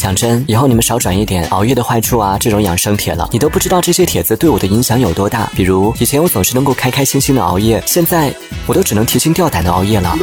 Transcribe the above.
讲真，以后你们少转一点熬夜的坏处啊，这种养生帖了，你都不知道这些帖子对我的影响有多大。比如以前我总是能够开开心心的熬夜，现在我都只能提心吊胆的熬夜了。